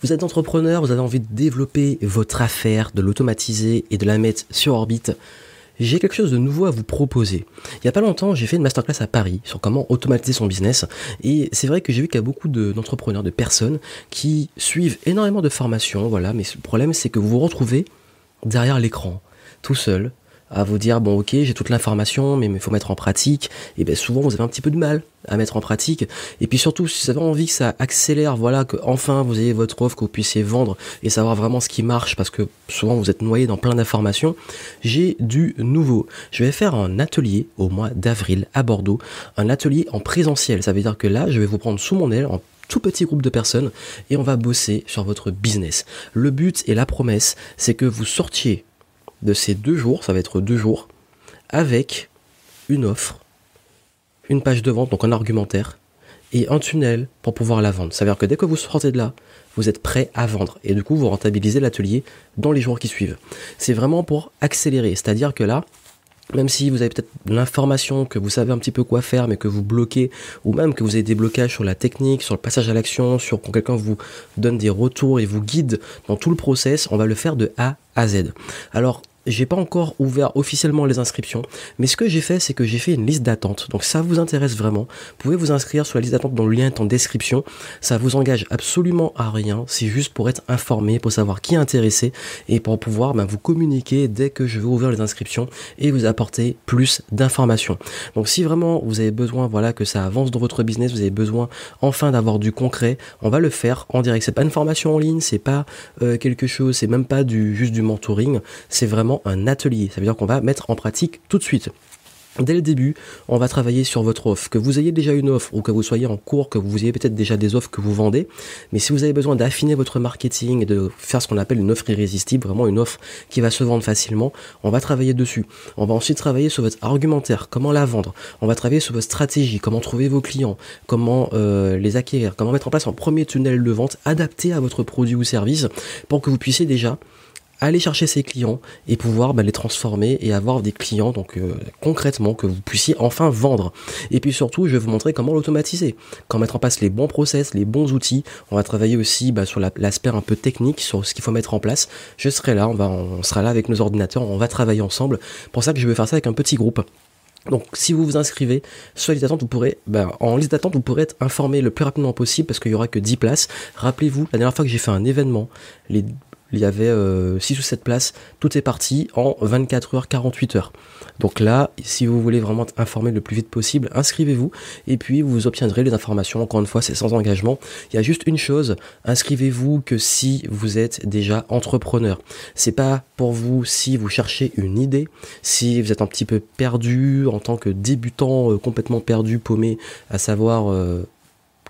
Vous êtes entrepreneur, vous avez envie de développer votre affaire, de l'automatiser et de la mettre sur orbite. J'ai quelque chose de nouveau à vous proposer. Il n'y a pas longtemps, j'ai fait une masterclass à Paris sur comment automatiser son business. Et c'est vrai que j'ai vu qu'il y a beaucoup d'entrepreneurs, de, personnes qui suivent énormément de formations, voilà. Mais le problème, c'est que vous vous retrouvez derrière l'écran, tout seul, à vous dire bon ok j'ai toute l'information mais il faut mettre en pratique. Et bien souvent vous avez un petit peu de mal à mettre en pratique. Et puis surtout si vous avez envie que ça accélère voilà que enfin vous ayez votre offre que vous puissiez vendre et savoir vraiment ce qui marche parce que souvent vous êtes noyé dans plein d'informations j'ai du nouveau. Je vais faire un atelier au mois d'avril à Bordeaux. Un atelier en présentiel. Ça veut dire que là je vais vous prendre sous mon aile en tout petit groupe de personnes et on va bosser sur votre business. Le but et la promesse, c'est que vous sortiez de ces deux jours, ça va être deux jours, avec une offre, une page de vente, donc un argumentaire, et un tunnel pour pouvoir la vendre. Ça veut dire que dès que vous sortez de là, vous êtes prêt à vendre. Et du coup, vous rentabilisez l'atelier dans les jours qui suivent. C'est vraiment pour accélérer. C'est-à-dire que là, même si vous avez peut-être l'information, que vous savez un petit peu quoi faire, mais que vous bloquez, ou même que vous avez des blocages sur la technique, sur le passage à l'action, sur quand quelqu'un vous donne des retours et vous guide dans tout le process, on va le faire de A à Z. Alors, j'ai pas encore ouvert officiellement les inscriptions, mais ce que j'ai fait, c'est que j'ai fait une liste d'attente. Donc ça vous intéresse vraiment, vous pouvez vous inscrire sur la liste d'attente dont le lien est en description. Ça vous engage absolument à rien, c'est juste pour être informé, pour savoir qui est intéressé et pour pouvoir ben, vous communiquer dès que je vais ouvrir les inscriptions et vous apporter plus d'informations. Donc si vraiment vous avez besoin, voilà, que ça avance dans votre business, vous avez besoin enfin d'avoir du concret, on va le faire en direct. C'est pas une formation en ligne, c'est pas euh, quelque chose, c'est même pas juste du mentoring, c'est vraiment un atelier. Ça veut dire qu'on va mettre en pratique tout de suite. Dès le début, on va travailler sur votre offre. Que vous ayez déjà une offre ou que vous soyez en cours, que vous ayez peut-être déjà des offres que vous vendez. Mais si vous avez besoin d'affiner votre marketing et de faire ce qu'on appelle une offre irrésistible, vraiment une offre qui va se vendre facilement, on va travailler dessus. On va ensuite travailler sur votre argumentaire, comment la vendre. On va travailler sur votre stratégie, comment trouver vos clients, comment euh, les acquérir, comment mettre en place un premier tunnel de vente adapté à votre produit ou service pour que vous puissiez déjà aller chercher ces clients et pouvoir bah, les transformer et avoir des clients donc euh, concrètement que vous puissiez enfin vendre. Et puis surtout, je vais vous montrer comment l'automatiser, comment mettre en place les bons process, les bons outils. On va travailler aussi bah, sur l'aspect un peu technique, sur ce qu'il faut mettre en place. Je serai là, on sera là avec nos ordinateurs, on va travailler ensemble. Pour ça que je vais faire ça avec un petit groupe. Donc si vous vous inscrivez sur liste d'attente, vous pourrez, ben, en liste d'attente, vous pourrez être informé le plus rapidement possible parce qu'il y aura que 10 places. Rappelez-vous, la dernière fois que j'ai fait un événement, les il y avait 6 euh, ou 7 places, tout est parti en 24 heures, 48 heures. Donc là, si vous voulez vraiment être informé le plus vite possible, inscrivez-vous et puis vous obtiendrez les informations. Encore une fois, c'est sans engagement. Il y a juste une chose, inscrivez-vous que si vous êtes déjà entrepreneur. C'est pas pour vous si vous cherchez une idée, si vous êtes un petit peu perdu en tant que débutant, euh, complètement perdu, paumé, à savoir euh,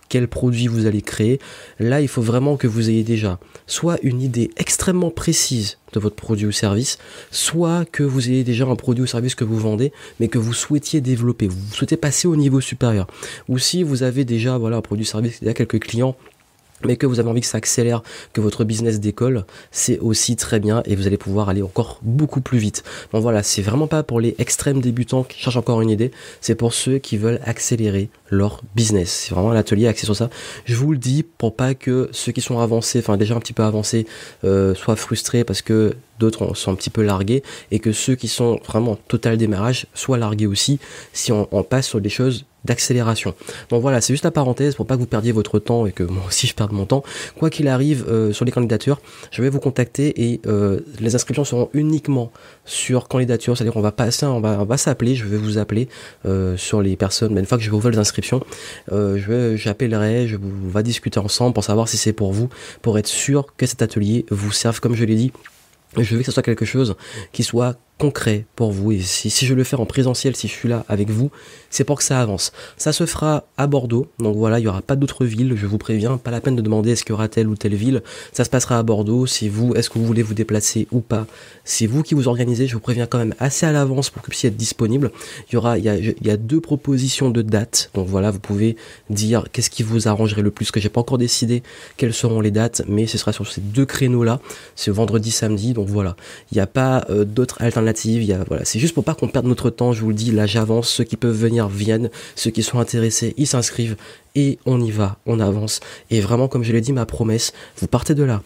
quel produit vous allez créer. Là, il faut vraiment que vous ayez déjà soit une idée extrêmement précise de votre produit ou service, soit que vous ayez déjà un produit ou service que vous vendez, mais que vous souhaitiez développer, vous souhaitez passer au niveau supérieur. Ou si vous avez déjà un produit ou service, il y a quelques clients mais que vous avez envie que ça accélère, que votre business décolle, c'est aussi très bien et vous allez pouvoir aller encore beaucoup plus vite. Donc voilà, c'est vraiment pas pour les extrêmes débutants qui cherchent encore une idée, c'est pour ceux qui veulent accélérer leur business. C'est vraiment l'atelier axé sur ça. Je vous le dis pour pas que ceux qui sont avancés, enfin déjà un petit peu avancés, euh, soient frustrés parce que d'autres sont un petit peu largués et que ceux qui sont vraiment total démarrage soient largués aussi si on passe sur des choses d'accélération. Donc voilà, c'est juste la parenthèse pour pas que vous perdiez votre temps et que moi aussi je perde mon temps. Quoi qu'il arrive euh, sur les candidatures, je vais vous contacter et euh, les inscriptions seront uniquement sur candidature, c'est-à-dire qu'on va passer, on va, on va s'appeler, je vais vous appeler euh, sur les personnes. Mais une fois que je vais ouvrir les inscriptions, je j'appellerai, je vous, on va discuter ensemble pour savoir si c'est pour vous, pour être sûr que cet atelier vous serve, comme je l'ai dit. Je veux que ce soit quelque chose qui soit concret pour vous. Et si, je le fais en présentiel, si je suis là avec vous, c'est pour que ça avance. Ça se fera à Bordeaux. Donc voilà, il n'y aura pas d'autres villes, je vous préviens. Pas la peine de demander est-ce qu'il y aura telle ou telle ville. Ça se passera à Bordeaux. Si vous, est-ce que vous voulez vous déplacer ou pas C'est vous qui vous organisez. Je vous préviens quand même assez à l'avance pour que vous puissiez être disponible. Il y aura, il y a, il y a deux propositions de dates. Donc voilà, vous pouvez dire qu'est-ce qui vous arrangerait le plus. Que j'ai pas encore décidé quelles seront les dates, mais ce sera sur ces deux créneaux-là. C'est vendredi, samedi. Donc voilà, il n'y a pas euh, d'autres alternatives c'est juste pour pas qu'on perde notre temps. Je vous le dis, là, j'avance. Ceux qui peuvent venir viennent. Ceux qui sont intéressés, ils s'inscrivent et on y va, on avance. Et vraiment, comme je l'ai dit, ma promesse, vous partez de là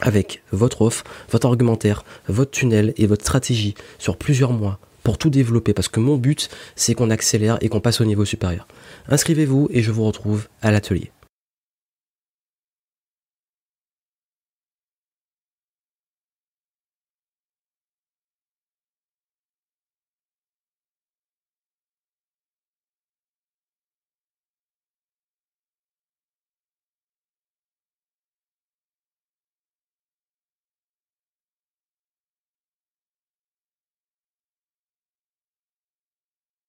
avec votre offre, votre argumentaire, votre tunnel et votre stratégie sur plusieurs mois pour tout développer parce que mon but c'est qu'on accélère et qu'on passe au niveau supérieur. Inscrivez-vous et je vous retrouve à l'atelier.